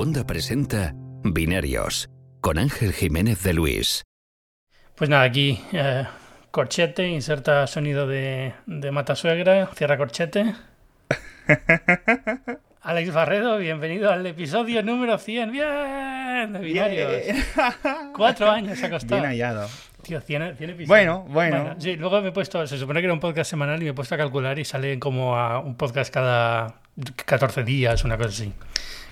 Segunda presenta Binarios con Ángel Jiménez de Luis. Pues nada, aquí eh, corchete, inserta sonido de, de matasuegra, cierra corchete. Alex Barredo, bienvenido al episodio número 100. ¡Bien! De Binarios. Cuatro años ha costado. Bien hallado. Tío, 100, 100 episodios. Bueno, bueno. Sí, luego me he puesto, se supone que era un podcast semanal y me he puesto a calcular y sale como a un podcast cada 14 días, una cosa así.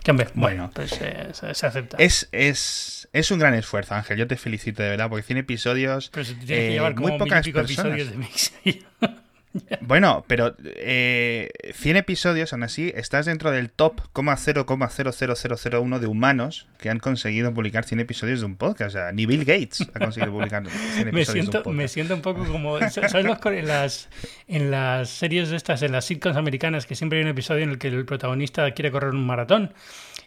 Que hombre, bueno, Bueno. pues eh, se, se acepta. Es, es, es un gran esfuerzo, Ángel. Yo te felicito de verdad, porque 100 episodios. Pero se te tiene que eh, llevar como muy pocas personas. episodios de mix. Bueno, pero eh, 100 episodios, aún así, estás dentro del top 0,00001 de humanos que han conseguido publicar 100 episodios de un podcast. O sea, ni Bill Gates ha conseguido publicar 100 episodios me de siento, un podcast. me siento un poco como. ¿Sabes los, en, las, en las series de estas, en las sitcoms americanas, que siempre hay un episodio en el que el protagonista quiere correr un maratón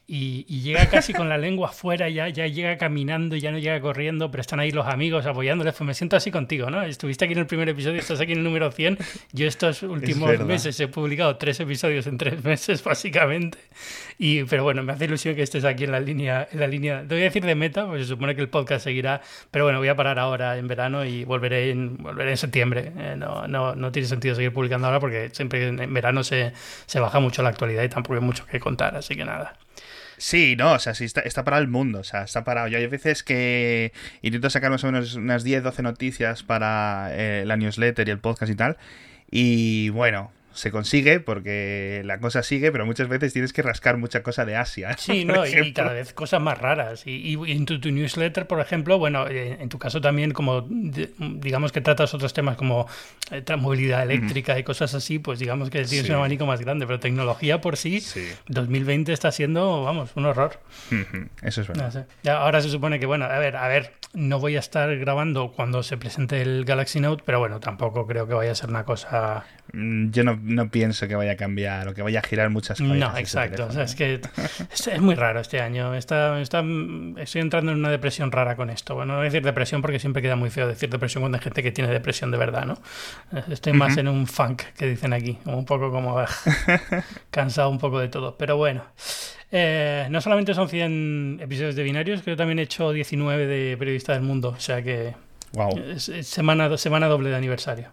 y, y llega casi con la lengua afuera, ya, ya llega caminando, ya no llega corriendo, pero están ahí los amigos apoyándole? Pues me siento así contigo, ¿no? Estuviste aquí en el primer episodio, estás aquí en el número 100. Yo estos últimos verdad. meses he publicado tres episodios en tres meses, básicamente. Y, pero bueno, me hace ilusión que estés aquí en la línea, en la línea, te voy a decir de meta, pues se supone que el podcast seguirá, pero bueno, voy a parar ahora en verano y volveré en, volveré en septiembre. Eh, no, no, no tiene sentido seguir publicando ahora porque siempre en verano se, se baja mucho la actualidad y tampoco hay mucho que contar, así que nada. Sí, no, o sea, sí está, está parado el mundo, o sea, está parado. Yo hay veces que intento sacar más o menos unas 10, 12 noticias para eh, la newsletter y el podcast y tal. Y bueno, se consigue porque la cosa sigue, pero muchas veces tienes que rascar mucha cosa de Asia. Sí, no, y- cada vez cosas más raras. Y, y en tu, tu newsletter, por ejemplo, bueno, eh, en tu caso también, como digamos que tratas otros temas como eh, movilidad eléctrica y cosas así, pues digamos que tienes Sí. un abanico más grande. Pero tecnología por sí, Sí. 2020 está siendo, vamos, un horror. Eso es verdad. No sé. Ya, ahora se supone que, bueno, a ver, a ver, no voy a estar grabando cuando se presente el Galaxy Note, pero bueno, tampoco creo que vaya a ser una cosa. Mm, Yo no, no pienso que vaya a cambiar o que vaya a girar muchas cosas. No, exacto. O sea, es que es, es muy raro este año. Está, está, estoy entrando en una depresión rara con esto. Bueno, no voy a decir depresión porque siempre queda muy feo decir depresión cuando hay gente que tiene depresión de verdad, ¿no? Estoy más en un funk que dicen aquí, un poco como ah, cansado un poco de todo. Pero bueno. Eh, no solamente son 100 episodios de binarios, creo que también he hecho 19 de Periodista del Mundo. O sea que Wow, es, es semana, semana doble de aniversario.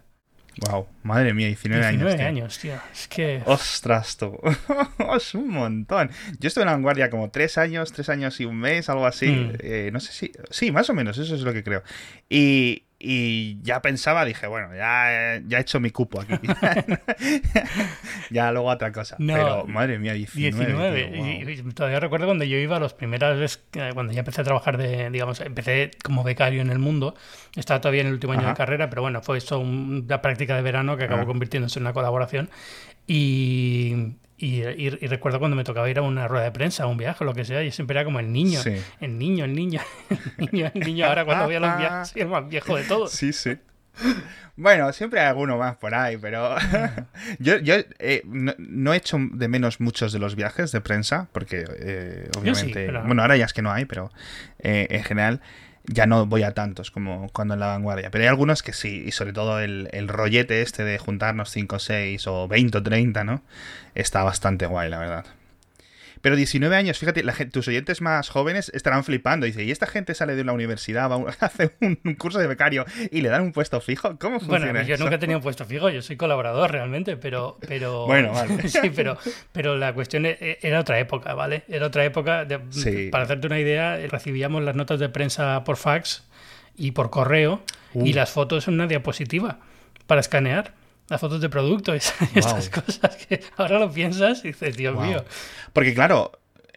Wow. Madre mía, 19, 19 años. tío. años, tío. Es que. Ostras, tú. es un montón. Yo estuve en la vanguardia como tres años, tres años y un mes, algo así. Mm. Eh, no sé si. Sí, más o menos, eso es lo que creo. Y, y ya pensaba, dije, bueno, ya, ya he hecho mi cupo aquí. ya luego otra cosa. No, Pero madre mía, 19. 19. tío, wow. Y- y todavía recuerdo cuando yo iba las primeras veces, eh, cuando ya empecé a trabajar de, digamos, empecé como becario en el mundo. Estaba todavía en el último año Ajá. de carrera, pero bueno, fue eso un- una práctica de verano que acabó Ah. convirtiéndose en una colaboración. Y, y, y- y recuerdo cuando me tocaba ir a una rueda de prensa, a un viaje, lo que sea, y siempre era como el niño, Sí. el niño, el niño, el niño, el niño. Ahora cuando voy a los viajes soy el más viejo de todos. Sí, sí. Bueno, siempre hay alguno más por ahí, pero yo, yo eh, no, no he hecho de menos muchos de los viajes de prensa, porque eh, obviamente, pero- bueno, ahora ya es que no hay, pero eh, en general ya no voy a tantos como cuando en la vanguardia. Pero hay algunos que sí, y sobre todo el, el rollete este de juntarnos 5 o 6 o 20 o 30, ¿no? Está bastante guay, la verdad. Pero 19 años, fíjate, la gente- tus oyentes más jóvenes estarán flipando. Dice, ¿y esta gente sale de la universidad, va a un- hace un, un curso de becario y le dan un puesto fijo? ¿Cómo funciona Bueno, yo eso? nunca he tenido puesto fijo, yo soy colaborador realmente, pero... pero Bueno, vale. sí, pero, pero la cuestión e- era otra época, ¿vale? Era otra época. de- Sí. Para hacerte una idea, recibíamos las notas de prensa por fax y por correo Uh. y las fotos en una diapositiva para escanear. Las fotos de producto y estas cosas que ahora lo piensas y dices, Dios Wow. mío. Porque claro,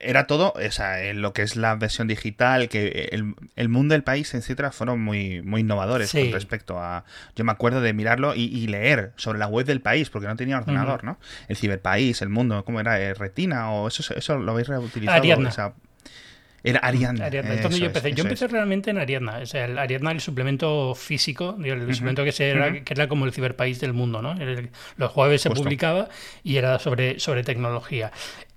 era todo, o sea, en lo que es la versión digital, que el, el mundo del país, etcétera, fueron muy, muy innovadores Sí. con respecto a. Yo me acuerdo de mirarlo y, y leer sobre la web del país, porque no tenía ordenador, ¿no? El ciberpaís, el mundo, ¿cómo era? Eh, Retina o eso, eso lo habéis reutilizado. Ariadna. Esa- Era Ariadna. Ariadna, es donde eso yo empecé. es, yo empecé es. realmente en Ariadna. O sea, el Ariadna, el suplemento físico, el suplemento que, se era, Ujú. que era como el ciberpaís del mundo, ¿no? El- los jueves se publicaba y era sobre, sobre tecnología.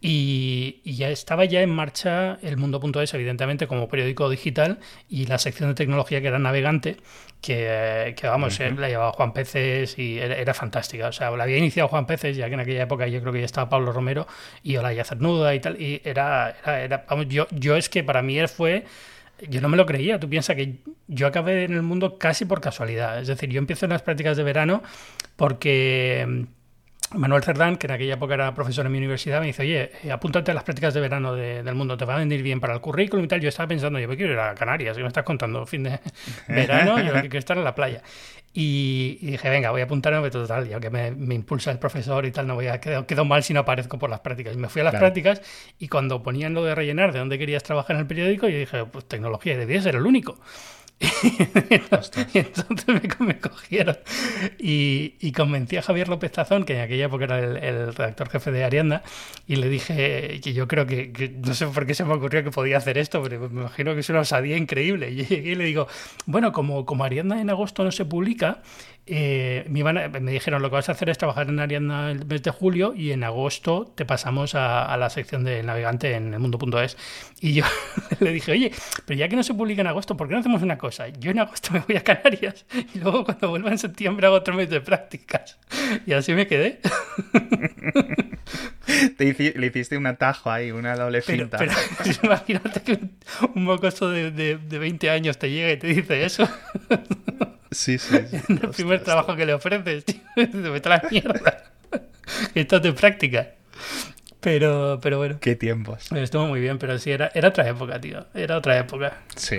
Y, ya estaba ya en marcha el mundo.es, evidentemente, como periódico digital, y la sección de tecnología que era Navegante, que, vamos, la llevaba Juan Peces y era, fantástica. O sea, la había iniciado Juan Peces, ya que en aquella época yo creo que ya estaba Pablo Romero y Olaya Cernuda y tal, y era, era, vamos, yo, yo es que para mí él fue yo no me lo creía. Tú piensas que yo acabé en el mundo casi por casualidad. Es decir, yo empiezo en las prácticas de verano porque Manuel Cerdán, que en aquella época era profesor en mi universidad, me dice, oye, eh, apúntate a las prácticas de verano del mundo, te va a venir bien para el currículum y tal. Yo estaba pensando, yo me quiero ir a Canarias, ¿qué me estás contando? Fin de verano, yo quiero estar en la playa. Y, dije, venga, voy a apuntarme, total, ya que me, impulsa el profesor y tal, no voy a quedar quedo mal si no aparezco por las prácticas. Y me fui a las prácticas y cuando ponían lo de rellenar de dónde querías trabajar en el periódico, yo dije, pues tecnología, debía ser el único. Y entonces me, cogieron y, convencí a Javier López Tazón, que en aquella época era el, redactor jefe de Arianda, y le dije que yo creo que, no sé por qué se me ocurrió que podía hacer esto, pero me imagino que es una osadía increíble. Y y le digo, bueno, como, como Arianda en agosto no se publica, eh, me, dijeron lo que vas a hacer es trabajar en Arianda el mes de julio y en agosto te pasamos a, la sección de navegante en el mundo.es. Y yo le dije, oye, pero ya que no se publica en agosto, ¿por qué no hacemos una cosa? Yo en agosto me voy a Canarias y luego cuando vuelva en septiembre hago otro mes de prácticas. Y así me quedé. le hiciste un atajo ahí, una doble finta. Pero, imagínate que un, mocoso de, de, de 20 años te llega y te dice eso. Sí, sí. el primer trabajo que le ofreces, tío. Me trae mierda. Esto es de práctica. Pero, pero bueno. Qué tiempos. Estuvo muy bien, pero sí, era, era otra época, tío. Era otra época. Sí.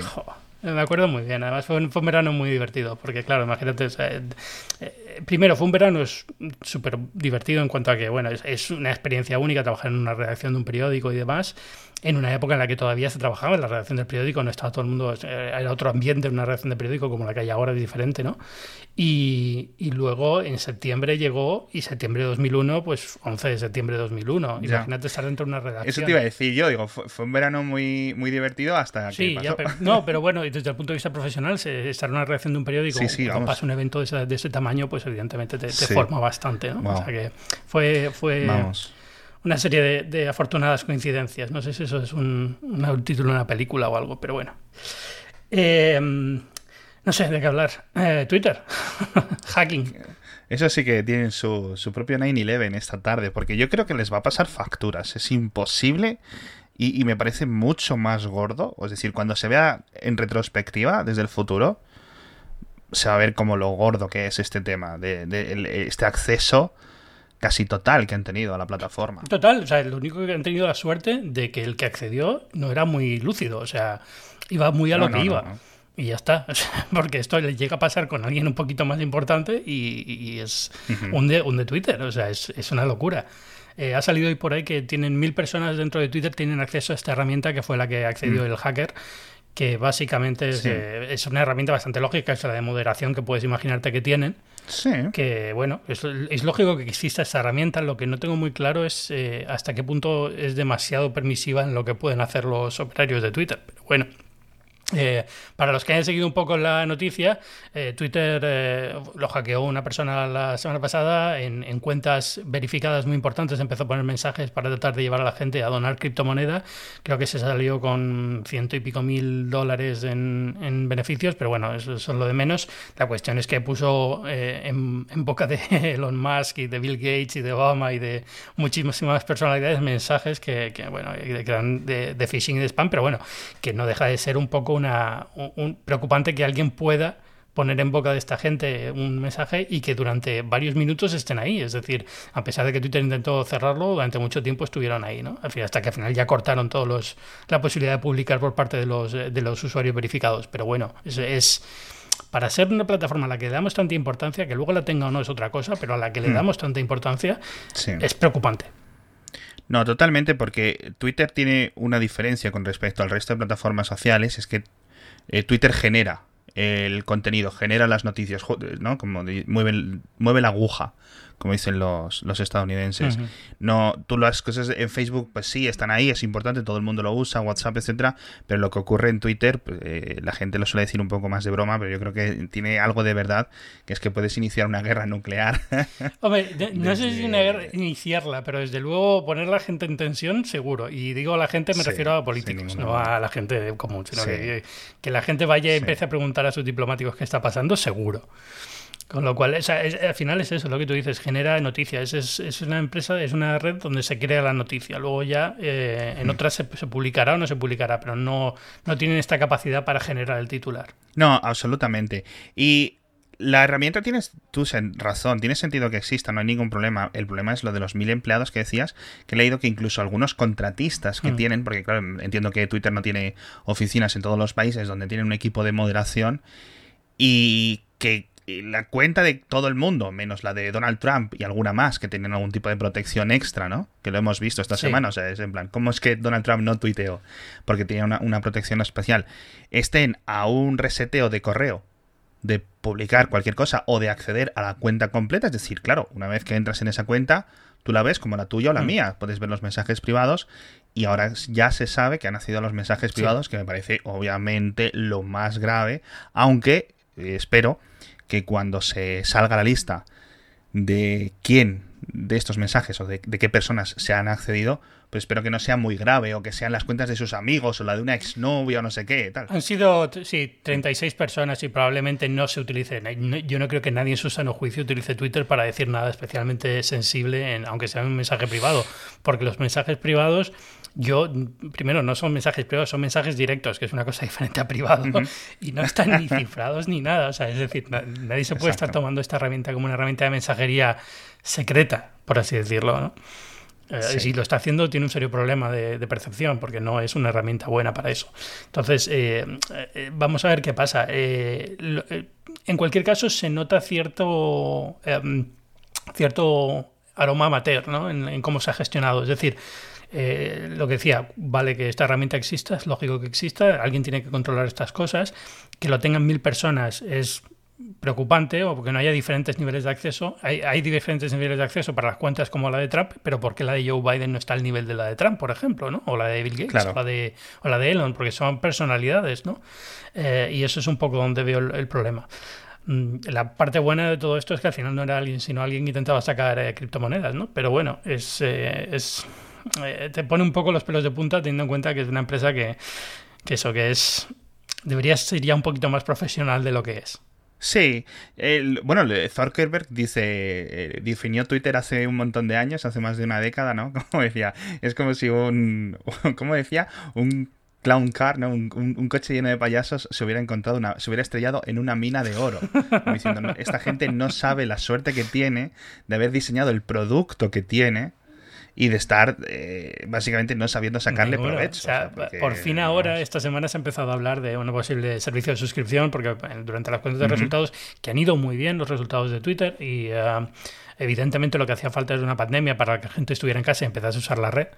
me acuerdo muy bien. Además, fue un, fue un verano muy divertido. Porque, claro, imagínate. Eh, primero, fue un verano súper divertido en cuanto a que, bueno, es, es, una experiencia única trabajar en una redacción de un periódico y demás en una época en la que todavía se trabajaba en la redacción del periódico, no estaba todo el mundo, eh, era otro ambiente en una redacción de periódico como la que hay ahora, diferente, ¿no? Y, y luego en septiembre llegó, y septiembre de 2001, pues 11 de septiembre de 2001. Imagínate estar dentro de una redacción. Eso te iba a decir yo, digo, fue, un verano muy, muy divertido hasta sí, que pasó. pero, no, pero bueno, desde el punto de vista profesional, estar en una redacción de un periódico, cuando pasa un evento de ese, de ese, tamaño, pues evidentemente te, forma bastante, ¿no? O sea que fue... fue Vamos una serie de, afortunadas coincidencias. No sé si eso es un, título de una película o algo, pero bueno. Eh, no sé de qué hablar. Eh, Twitter. Hacking. Eso sí que tienen su, su propio 9-11 esta tarde, porque yo creo que les va a pasar facturas. Es imposible y, me parece mucho más gordo. Es decir, cuando se vea en retrospectiva desde el futuro, se va a ver como lo gordo que es este tema, de este acceso casi total que han tenido a la plataforma. Total, o sea, lo único que han tenido la suerte de que el que accedió no era muy lúcido, o sea, iba muy a lo que iba. y ya está, porque esto le llega a pasar con alguien un poquito más importante y, es un, de, un de Twitter, o sea, es, es una locura. Eh, ha salido hoy por ahí que tienen mil personas dentro de Twitter tienen acceso a esta herramienta que fue la que accedió mm. el hacker que básicamente es, eh, es, una herramienta bastante lógica, es la de moderación que puedes imaginarte que tienen, Sí. Que bueno, es, lógico que exista esta herramienta. Lo que no tengo muy claro es eh, hasta qué punto es demasiado permisiva en lo que pueden hacer los operarios de Twitter. Pero bueno, eh, para los que hayan seguido un poco la noticia, eh, Twitter eh, lo hackeó una persona la semana pasada en, cuentas verificadas muy importantes. Empezó a poner mensajes para tratar de llevar a la gente a donar criptomoneda. Creo que se salió con ciento y pico mil dólares en, beneficios, pero bueno, eso es lo de menos. La cuestión es que puso en, boca de Elon Musk y de Bill Gates y de Obama y de muchísimas personalidades mensajes que, bueno, de phishing y de spam, pero bueno, que no deja de ser un poco una, un, preocupante que alguien pueda poner en boca de esta gente un mensaje y que durante varios minutos estén ahí. Es decir, a pesar de que Twitter intentó cerrarlo, durante mucho tiempo estuvieron ahí, ¿no? Al final, hasta que al final ya cortaron todos los la posibilidad de publicar por parte de los, de los usuarios verificados. Pero bueno, es, es para ser una plataforma a la que le damos tanta importancia, que luego la tenga o no es otra cosa, pero a la que le hmm. damos tanta importancia, es preocupante. No, totalmente, porque Twitter tiene una diferencia con respecto al resto de plataformas sociales, es que eh, Twitter genera el contenido, genera las noticias, ¿no? Como mueve, mueve la aguja como dicen los, los estadounidenses. No, tú las cosas en Facebook, pues sí, están ahí, es importante, todo el mundo lo usa, WhatsApp, etcétera, pero lo que ocurre en Twitter, pues, eh, la gente lo suele decir un poco más de broma, pero yo creo que tiene algo de verdad, que es que puedes iniciar una guerra nuclear. Hombre, no sé si una guerra iniciarla, pero desde luego poner a la gente en tensión, seguro. Y digo a la gente, me refiero a políticos, no a la gente común, sino que, que, la gente vaya y empiece a preguntar a sus diplomáticos qué está pasando, seguro. Con lo cual, al final es eso, lo que tú dices, genera noticias. Es, es, una empresa, es una red donde se crea la noticia. Luego ya eh, en mm. otras se, publicará o no se publicará, pero no, no tienen esta capacidad para generar el titular. No, absolutamente. Y la herramienta tienes tú razón, tiene sentido que exista, no hay ningún problema. El problema es lo de los mil empleados que decías, que he leído que incluso algunos contratistas que mm. tienen, porque claro, entiendo que Twitter no tiene oficinas en todos los países donde tienen un equipo de moderación y que la cuenta de todo el mundo, menos la de Donald Trump y alguna más que tienen algún tipo de protección extra, ¿no? Que lo hemos visto esta semana, o sea, es en plan, ¿cómo es que Donald Trump no tuiteó? Porque tiene una, protección especial. Estén a un reseteo de correo de publicar cualquier cosa o de acceder a la cuenta completa, es decir, claro, una vez que entras en esa cuenta, tú la ves como la tuya o la mm. mía, puedes ver los mensajes privados y ahora ya se sabe que han nacido los mensajes privados, que me parece obviamente lo más grave, aunque eh, espero que cuando se salga la lista de quién de estos mensajes o de, qué personas se han accedido, pues espero que no sea muy grave o que sean las cuentas de sus amigos o la de una exnovia o no sé qué. Tal. Han sido, sí, 36 personas y probablemente no se utilicen. Yo no creo que nadie en su sano juicio utilice Twitter para decir nada especialmente sensible, aunque sea un mensaje privado, porque los mensajes privados yo, primero, no son mensajes privados, son mensajes directos, que es una cosa diferente a privado, y no están ni cifrados ni nada. O sea, es decir, nadie se puede estar tomando esta herramienta como una herramienta de mensajería secreta, por así decirlo, ¿no? Eh, si lo está haciendo, tiene un serio problema de, percepción, porque no es una herramienta buena para eso. Entonces, eh, eh, vamos a ver qué pasa. en cualquier caso, se nota cierto, em, cierto aroma amateur ¿no? en cómo se ha gestionado. Es decir, eh, lo que decía, vale que esta herramienta exista, es lógico que exista, alguien tiene que controlar estas cosas, que lo tengan mil personas es preocupante o porque no haya diferentes niveles de acceso. Hay, diferentes niveles de acceso para las cuentas como la de Trump, pero porque la de Joe Biden no está al nivel de la de Trump, por ejemplo, ¿no? O la de Bill Gates, o, la de, o la de Elon, porque son personalidades, ¿no? Eh, y eso es un poco donde veo el, problema. Mm, la parte buena de todo esto es que al final no era alguien, sino alguien que intentaba sacar eh, criptomonedas, ¿no? Pero bueno, es, es eh, te pone un poco los pelos de punta teniendo en cuenta que es una empresa que, eso, que es... Debería ser ya un poquito más profesional de lo que es. Sí, bueno, Zuckerberg dice, eh, definió Twitter hace un montón de años, hace más de una década, ¿no? Como decía, es como si un, ¿cómo decía? Un clown car, ¿no? Un, coche lleno de payasos se hubiera encontrado se hubiera estrellado en una mina de oro. diciendo, esta gente no sabe la suerte que tiene de haber diseñado el producto que tiene y de estar eh, básicamente no sabiendo sacarle provecho. por fin ahora, esta semana se ha empezado a hablar de un posible servicio de suscripción, porque durante las cuentas de resultados, que han ido muy bien los resultados de Twitter y... Eh, evidentemente lo que hacía falta era una pandemia para que la gente estuviera en casa y empezase a usar la red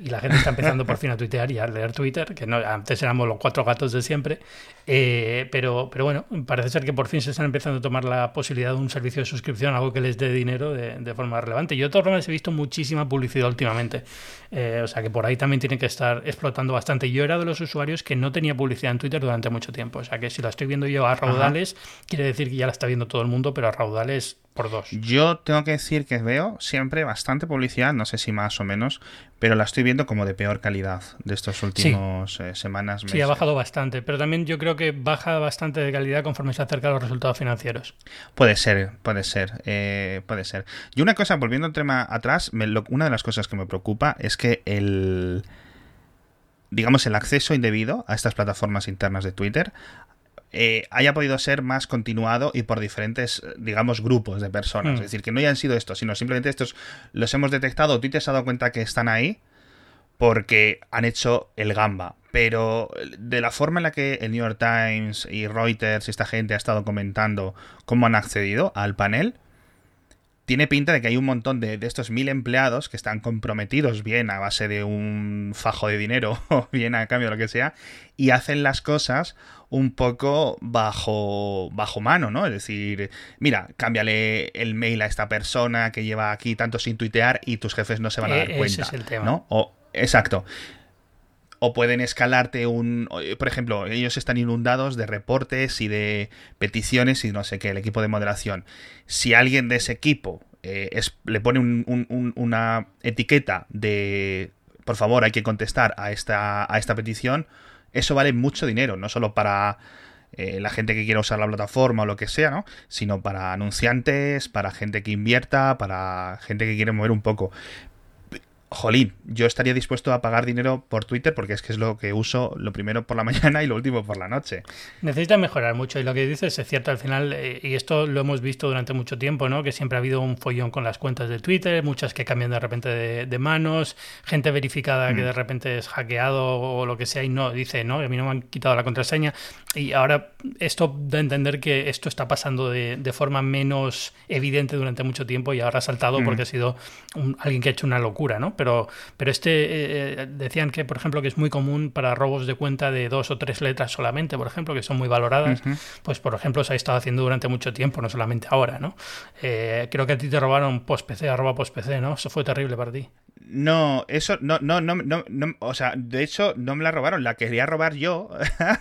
y la gente está empezando por fin a tuitear y a leer Twitter, que no, antes éramos los cuatro gatos de siempre, eh, pero, pero bueno, parece ser que por fin se están empezando a tomar la posibilidad de un servicio de suscripción, algo que les dé dinero de, forma relevante. Yo de todas formas he visto muchísima publicidad últimamente, eh, o sea que por ahí también tienen que estar explotando bastante. Yo era de los usuarios que no tenía publicidad en Twitter durante mucho tiempo, o sea que si la estoy viendo yo a raudales, quiere decir que ya la está viendo todo el mundo, pero a raudales por dos. Yo tengo que decir que veo siempre bastante publicidad, no sé si más o menos, pero la estoy viendo como de peor calidad de estos últimos eh, semanas. Sí, ha bajado bastante, pero también yo creo que baja bastante de calidad conforme se acerca a los resultados financieros. Puede ser, puede ser, eh, puede ser. Y una cosa, volviendo al tema atrás, una de las cosas que me preocupa es que el digamos, el acceso indebido a estas plataformas internas de Twitter eh, haya podido ser más continuado y por diferentes, digamos, grupos de personas. Hmm. Es decir, que no hayan sido estos, sino simplemente estos los hemos detectado, tú te has dado cuenta que están ahí porque han hecho el gamba. Pero de la forma en la que el New York Times y Reuters y esta gente ha estado comentando cómo han accedido al panel, tiene pinta de que hay un montón de, de, estos mil empleados que están comprometidos bien a base de un fajo de dinero o bien a cambio de lo que sea y hacen las cosas un poco bajo, bajo mano, ¿no? Es decir, mira, cámbiale el mail a esta persona que lleva aquí tanto sin tuitear y tus jefes no se van a dar E- cuenta. ese es el tema. ¿no? O, exacto. O pueden escalarte un... Por ejemplo, ellos están inundados de reportes y de peticiones y no sé qué, el equipo de moderación. Si alguien de ese equipo eh, es- le pone un- un- un- una etiqueta de... Por favor, hay que contestar a esta, a esta petición, eso vale mucho dinero, no solo para eh, la gente que quiera usar la plataforma o lo que sea, ¿no? Sino para anunciantes, para gente que invierta, para gente que quiere mover un poco. Jolín, yo estaría dispuesto a pagar dinero por Twitter porque es que es lo que uso lo primero por la mañana y lo último por la noche. Necesita mejorar mucho y lo que dices es cierto al final, eh, y esto lo hemos visto durante mucho tiempo, ¿no? Que siempre ha habido un follón con las cuentas de Twitter, muchas que cambian de repente de, de manos, gente verificada que de repente es hackeado o lo que sea y no, dice, no, a mí no me han quitado la contraseña. Y ahora esto da a entender que esto está pasando de, de forma menos evidente durante mucho tiempo y ahora ha saltado porque ha sido un- alguien que ha hecho una locura, ¿no? Pero, pero este eh, decían que, por ejemplo, que es muy común para robos de cuenta de dos o tres letras solamente, por ejemplo, que son muy valoradas. Pues, por ejemplo, se ha estado haciendo durante mucho tiempo, no solamente ahora, ¿no? Eh, creo que a ti te robaron postpc, arroba postpc, ¿no? Eso fue terrible para ti. No, eso no, no, no, no, no, o sea, de hecho no me la robaron, la quería robar yo,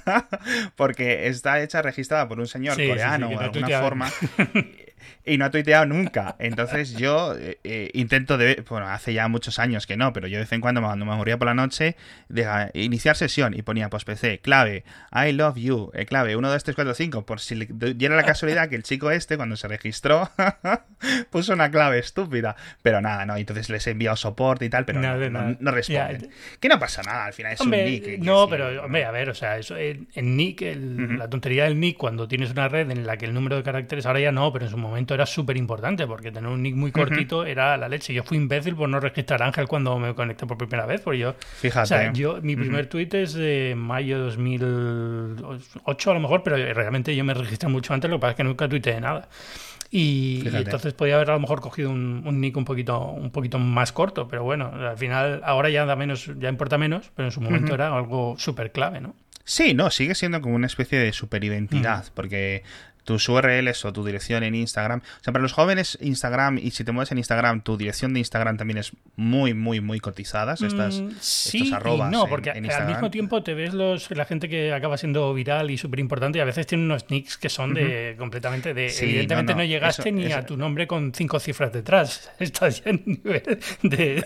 porque está hecha registrada por un señor Sí, sí, sí, coreano que o de alguna forma. Y no ha tuiteado nunca. Entonces yo eh, eh, intento de. Bueno, hace ya muchos años que no, pero yo de vez en cuando cuando me aburría por la noche, deja iniciar sesión y ponía post PC, clave, I love you, eh, clave 1, 2, 3, 4, 5. Por si le diera la casualidad que el chico este, cuando se registró, puso una clave estúpida. Pero nada, no. Entonces les he enviado soporte y tal, pero no, de no- nada. no responden. Ya. Que no pasa nada, al final es Hombre, un nick. que no, pero hombre, a ver, o sea, eso en, en nick, el- la tontería del nick cuando tienes una red en la que el número de caracteres ahora ya no, pero en su momento era súper importante porque tener un nick muy cortito era la leche. Yo fui imbécil por no registrar a Ángel cuando me conecté por primera vez, porque yo, Fíjate. o sea, yo mi primer tweet es de mayo de 2008 a lo mejor, pero realmente yo me registré mucho antes, lo que pasa es que nunca tuiteé nada. Y, y entonces podía haber a lo mejor cogido un, un nick un poquito, un poquito más corto, pero bueno, al final ahora ya da menos, ya importa menos, pero en su momento era algo súper clave, ¿no? Sí, no, sigue siendo como una especie de superidentidad, porque tus URLs o tu dirección en Instagram, o sea, para los jóvenes Instagram y si te mueves en Instagram, tu dirección de Instagram también es muy, muy, muy cotizadas, estas, Mm, sí estos arrobas y no, en- porque en al Instagram. mismo tiempo te ves los la gente que acaba siendo viral y súper importante y a veces tienen unos nicks que son de completamente de Sí, evidentemente no, no, no, llegaste eso- ni eso- a tu nombre con cinco cifras detrás. Estás ya en nivel de,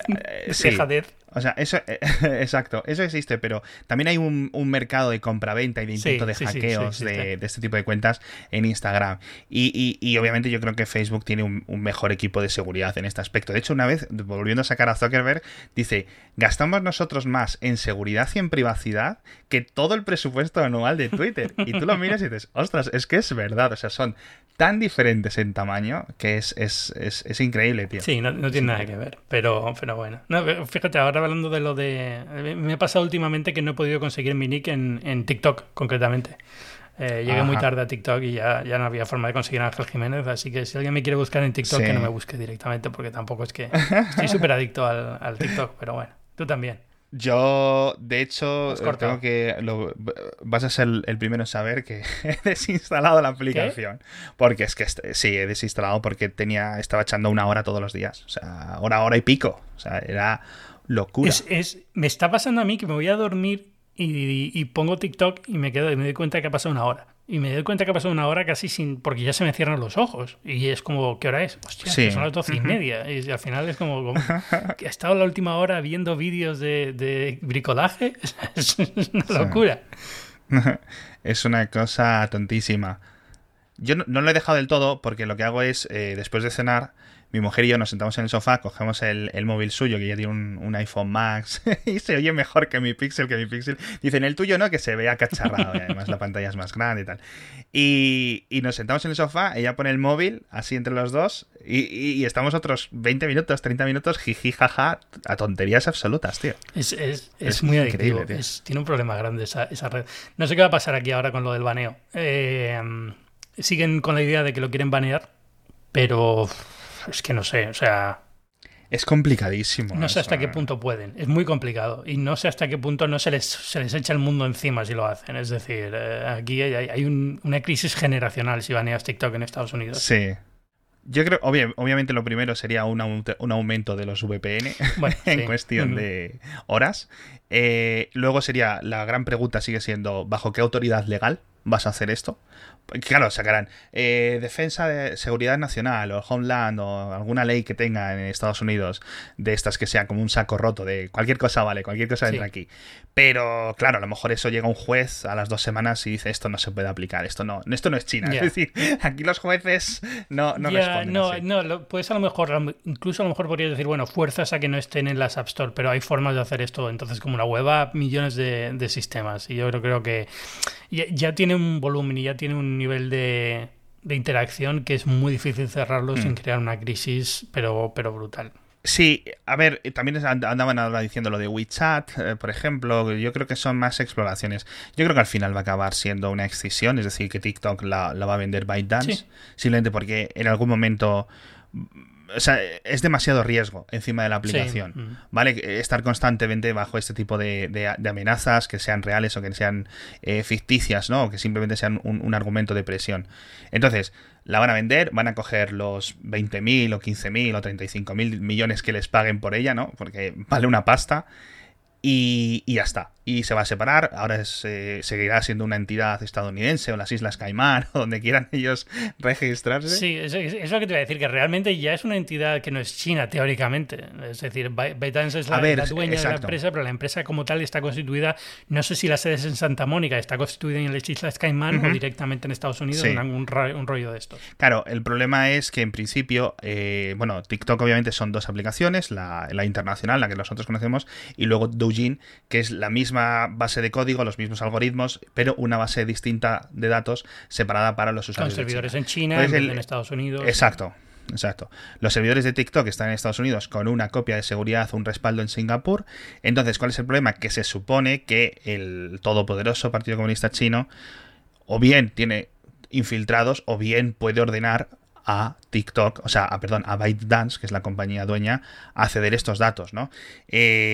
de sí. dejadez. O sea, eso, exacto, eso existe, pero también hay un, un mercado de compra-venta y de intento de sí, sí, sí, hackeos de, de este tipo de cuentas en Instagram. Y, y- y obviamente yo creo que Facebook tiene un, un mejor equipo de seguridad en este aspecto. De hecho, una vez, volviendo a sacar a Zuckerberg, dice, gastamos nosotros más en seguridad y en privacidad que todo el presupuesto anual de Twitter. Y tú lo miras y dices, ostras, es que es verdad, o sea, son tan diferentes en tamaño que es, es, es, es increíble, tío. Sí, no, no tiene nada que ver, pero, pero bueno. No, fíjate, ahora hablando de lo de... Me ha pasado últimamente que no he podido conseguir mi nick en, en TikTok, concretamente. Eh, llegué muy Ajá. tarde a TikTok y ya, ya no había forma de conseguir a Ángel Jiménez, así que si alguien me quiere buscar en TikTok, Sí. que no me busque directamente, porque tampoco es que... Estoy súper adicto al, al TikTok, pero bueno, tú también. Yo, de hecho, cortado. tengo que. lo- vas a ser el primero en saber que he desinstalado la aplicación. Porque es que est- sí, he desinstalado porque tenía. Estaba echando una hora todos los días. O sea, hora, hora y pico. O sea, era locura. Es, es- me está pasando a mí que me voy a dormir y, y pongo TikTok y me quedo y me doy cuenta que ha pasado una hora. Y me doy cuenta que ha pasado una hora casi sin. porque ya se me cierran los ojos. Y es como, ¿qué hora es? Hostia, Sí. son las doce y media. Y al final es como. como que he estado la última hora viendo vídeos de, de bricolaje. Es una locura. es una cosa tontísima. Yo no, no lo he dejado del todo porque lo que hago es, eh, después de cenar, mi mujer y yo nos sentamos en el sofá, cogemos el, el móvil suyo, que ya tiene un, un iPhone Max, y se oye mejor que mi Pixel, que mi Pixel. Dicen, el tuyo no, que se ve acacharrado, y además la pantalla es más grande y tal. Y, y nos sentamos en el sofá, ella pone el móvil, así entre los dos, y, y- y estamos otros 20 minutos, 30 minutos, jiji, jaja, a tonterías absolutas, tío. Es, es, es Es muy increíble, adictivo. tío. Tiene un problema grande esa, esa red. No sé qué va a pasar aquí ahora con lo del baneo. Eh, siguen con la idea de que lo quieren banear, pero es que no sé, o sea, Es complicadísimo. no sé hasta qué ¿eh? punto pueden. Es muy complicado. Y no sé hasta qué punto no se les, se les echa el mundo encima si lo hacen. Es decir, eh, aquí hay, hay un- una crisis generacional si baneas TikTok en Estados Unidos. Sí. Yo creo, obvia- obviamente lo primero sería un, aumento- un aumento de los VPN Bueno, en sí. cuestión de horas. Eh, luego sería, la gran pregunta sigue siendo, ¿bajo qué autoridad legal vas a hacer esto? Claro, sacarán eh, defensa de seguridad nacional o Homeland o alguna ley que tenga en Estados Unidos de estas que sea como un saco roto de cualquier cosa vale, cualquier cosa entra Sí. aquí. Pero claro, a lo mejor eso llega un juez a las dos semanas y dice esto no se puede aplicar, esto no, esto no es China. Es decir, aquí los jueces no, no responden. no, así. no, lo- puedes a lo mejor, incluso a lo mejor podrías decir, bueno, fuerzas a que no estén en las App Store, pero hay formas de hacer esto. Entonces, como una web millones de, de sistemas. Y yo creo, creo que ya, ya tiene un volumen y ya tiene un nivel de, de interacción que es muy difícil cerrarlo Mm. sin crear una crisis, pero, pero brutal. Sí, a ver, también andaban ahora diciendo lo de WeChat, eh, por ejemplo, yo creo que son más exploraciones. Yo creo que al final va a acabar siendo una excisión, es decir, que TikTok la, la va a vender ByteDance, Sí. simplemente porque en algún momento... O sea, es demasiado riesgo encima de la aplicación. mm. ¿Vale? Estar constantemente bajo este tipo de, de- de amenazas, que sean reales o que sean eh, ficticias, ¿no? O que simplemente sean un, un argumento de presión. Entonces, la van a vender, van a coger los 20.000 o 15.000 o 35.000 millones que les paguen por ella, ¿no? Porque vale una pasta. Y, y ya está. Y se va a separar. Ahora es, eh, seguirá siendo una entidad estadounidense o las Islas Caimán o donde quieran ellos registrarse. Sí, es, es- es lo que te iba a decir, que realmente ya es una entidad que no es China, teóricamente. Es decir, By- ByteDance es la, ver, la dueña de la exacto. empresa, pero la empresa como tal está constituida, no sé si la sede es en Santa Mónica, está constituida en las Islas Caimán o Ujú. directamente en Estados Unidos, Sí. en algún un rollo de estos. Claro, el problema es que en principio, eh, bueno, TikTok obviamente son dos aplicaciones, la, la internacional, la que nosotros conocemos, y luego Douyin, que es la misma base de código, los mismos algoritmos, pero una base distinta de datos separada para los Con usuarios. de servidores en China, Entonces, en vez el- en Estados Unidos. Exacto. Exacto. Los servidores de TikTok están en Estados Unidos con una copia de seguridad, un respaldo en Singapur. Entonces, ¿cuál es el problema? Que se supone que el todopoderoso Partido Comunista Chino o bien tiene infiltrados o bien puede ordenar a TikTok, o sea, a, perdón, a ByteDance, que es la compañía dueña, a ceder estos datos, ¿no?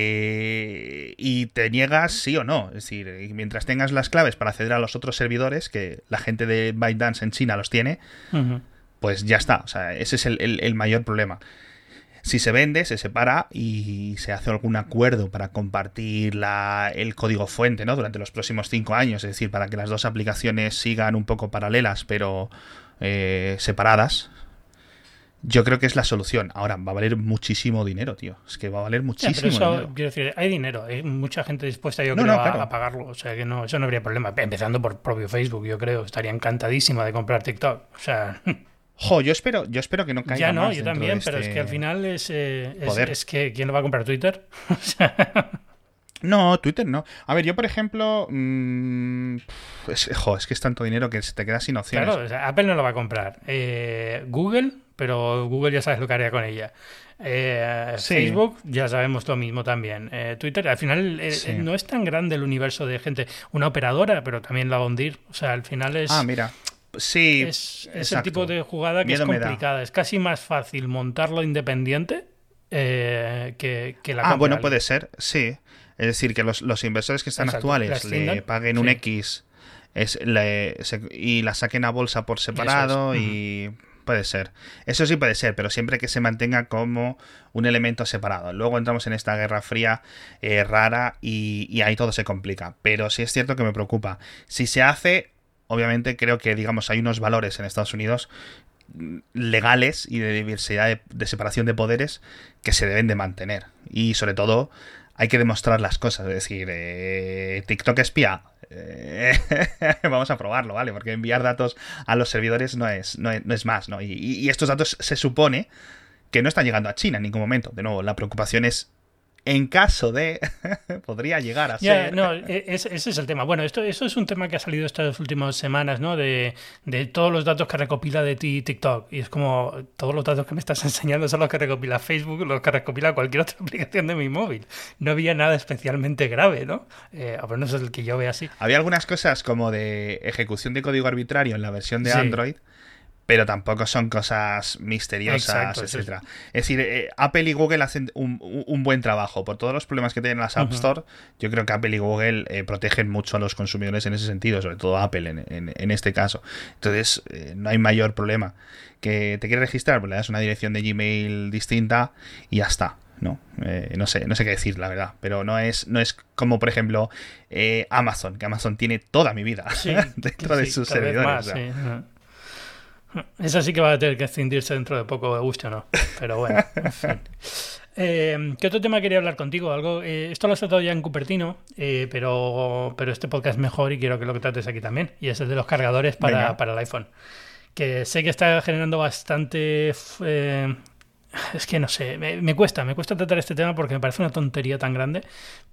Eh, y te niegas sí o no. Es decir, mientras tengas las claves para acceder a los otros servidores, que la gente de ByteDance en China los tiene, pues ya está. O sea, ese es el, el- el mayor problema. Si se vende, se separa y se hace algún acuerdo para compartir la- el código fuente ¿no? durante los próximos cinco años, es decir, para que las dos aplicaciones sigan un poco paralelas pero eh, separadas, yo creo que es la solución. Ahora, va a valer muchísimo dinero, tío. Es que va a valer Ya, muchísimo pero eso, dinero. quiero decir, hay dinero, hay mucha gente dispuesta, yo No, creo, no, a- claro. a, pagarlo. O sea, que no, eso no habría problema. Empezando por propio Facebook, yo creo. Estaría encantadísima de comprar TikTok. O sea, Jo, yo espero, yo espero que no caiga ya no, más yo también, pero es este- que al final es, eh, es, es que ¿quién lo va a comprar? ¿Twitter? O sea, No, Twitter no. A ver, yo por ejemplo. mm, es, jo, es que es tanto dinero que se te queda sin opciones. claro, o sea, Apple no lo va a comprar. Eh, Google, pero Google ya sabes lo que haría con ella. Eh, Sí. Facebook, ya sabemos lo mismo también. Eh, Twitter, al final eh, Sí. no es tan grande el universo de gente. Una operadora, pero también la va a hundir. O sea, al final es... Ah, mira. Sí. es, es el tipo de jugada que Miedo es complicada. Es casi más fácil montarlo independiente eh, que, que la Ah, bueno, alguien. puede ser, sí. Es decir, que los, los inversores que están Exacto, actuales le paguen un. X es, le- se- y la saquen a bolsa por separado es, y puede ser. Eso sí puede ser, pero siempre que se mantenga como un elemento separado. Luego entramos en esta guerra fría eh, rara y, y ahí todo se complica. Pero sí es cierto que me preocupa. Si se hace, obviamente creo que digamos hay unos valores en Estados Unidos mm, legales y de diversidad de, de separación de poderes que se deben de mantener. Y sobre todo hay que demostrar las cosas. Es decir, eh, TikTok espía. eh, vamos a probarlo, ¿vale? Porque enviar datos a los servidores no es, no es, más, ¿no? Y estos datos se supone que no están llegando a China en ningún momento. De nuevo, la preocupación es en caso de podría llegar a ser no, e- ese, ese es el tema. Bueno, esto, eso es un tema que ha salido estas últimas semanas, ¿no? De, de todos los datos que recopila de ti TikTok. Y es como, todos los datos que me estás enseñando son los que recopila Facebook, los que recopila cualquier otra aplicación de mi móvil. No había nada especialmente grave, ¿no? Eh, a ver, no es el que yo vea así. Había algunas cosas como de ejecución de código arbitrario en la versión de Sí. Android, pero tampoco son cosas misteriosas, etcétera. Es decir, eh, Apple y Google hacen un, buen trabajo. Por todos los problemas que tienen las App Store, yo creo que Apple y Google eh, protegen mucho a los consumidores en ese sentido, sobre todo Apple en, este caso. Entonces, eh, no hay mayor problema. Que te quieres registrar, pues le das una dirección de Gmail distinta y ya está. No, no sé, no sé qué decir, la verdad. Pero no es, no es como, por ejemplo, Amazon, que Amazon tiene toda mi vida dentro de sus servidores. Sí que va a tener que escindirse dentro de poco, de gusto o no. Pero bueno, eh, ¿Qué otro tema quería hablar contigo? Algo, eh, esto lo has tratado ya en Cupertino, eh, pero, pero este podcast es mejor y quiero que lo trates aquí también. Y es el de los cargadores para, para el iPhone. Que sé que está generando bastante es que no sé, me, cuesta, me cuesta tratar este tema porque me parece una tontería tan grande,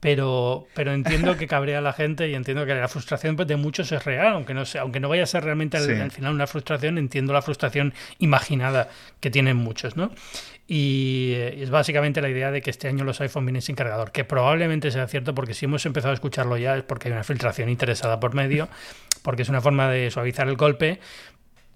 pero, pero entiendo que cabrea a la gente y entiendo que la frustración pues, de muchos es real, aunque no sea, aunque no vaya a ser realmente al, final una frustración, entiendo la frustración imaginada que tienen muchos, ¿no? Y es básicamente la idea de que este año los iPhone vienen sin cargador, que probablemente sea cierto porque si hemos empezado a escucharlo ya es porque hay una filtración interesada por medio, porque es una forma de suavizar el golpe,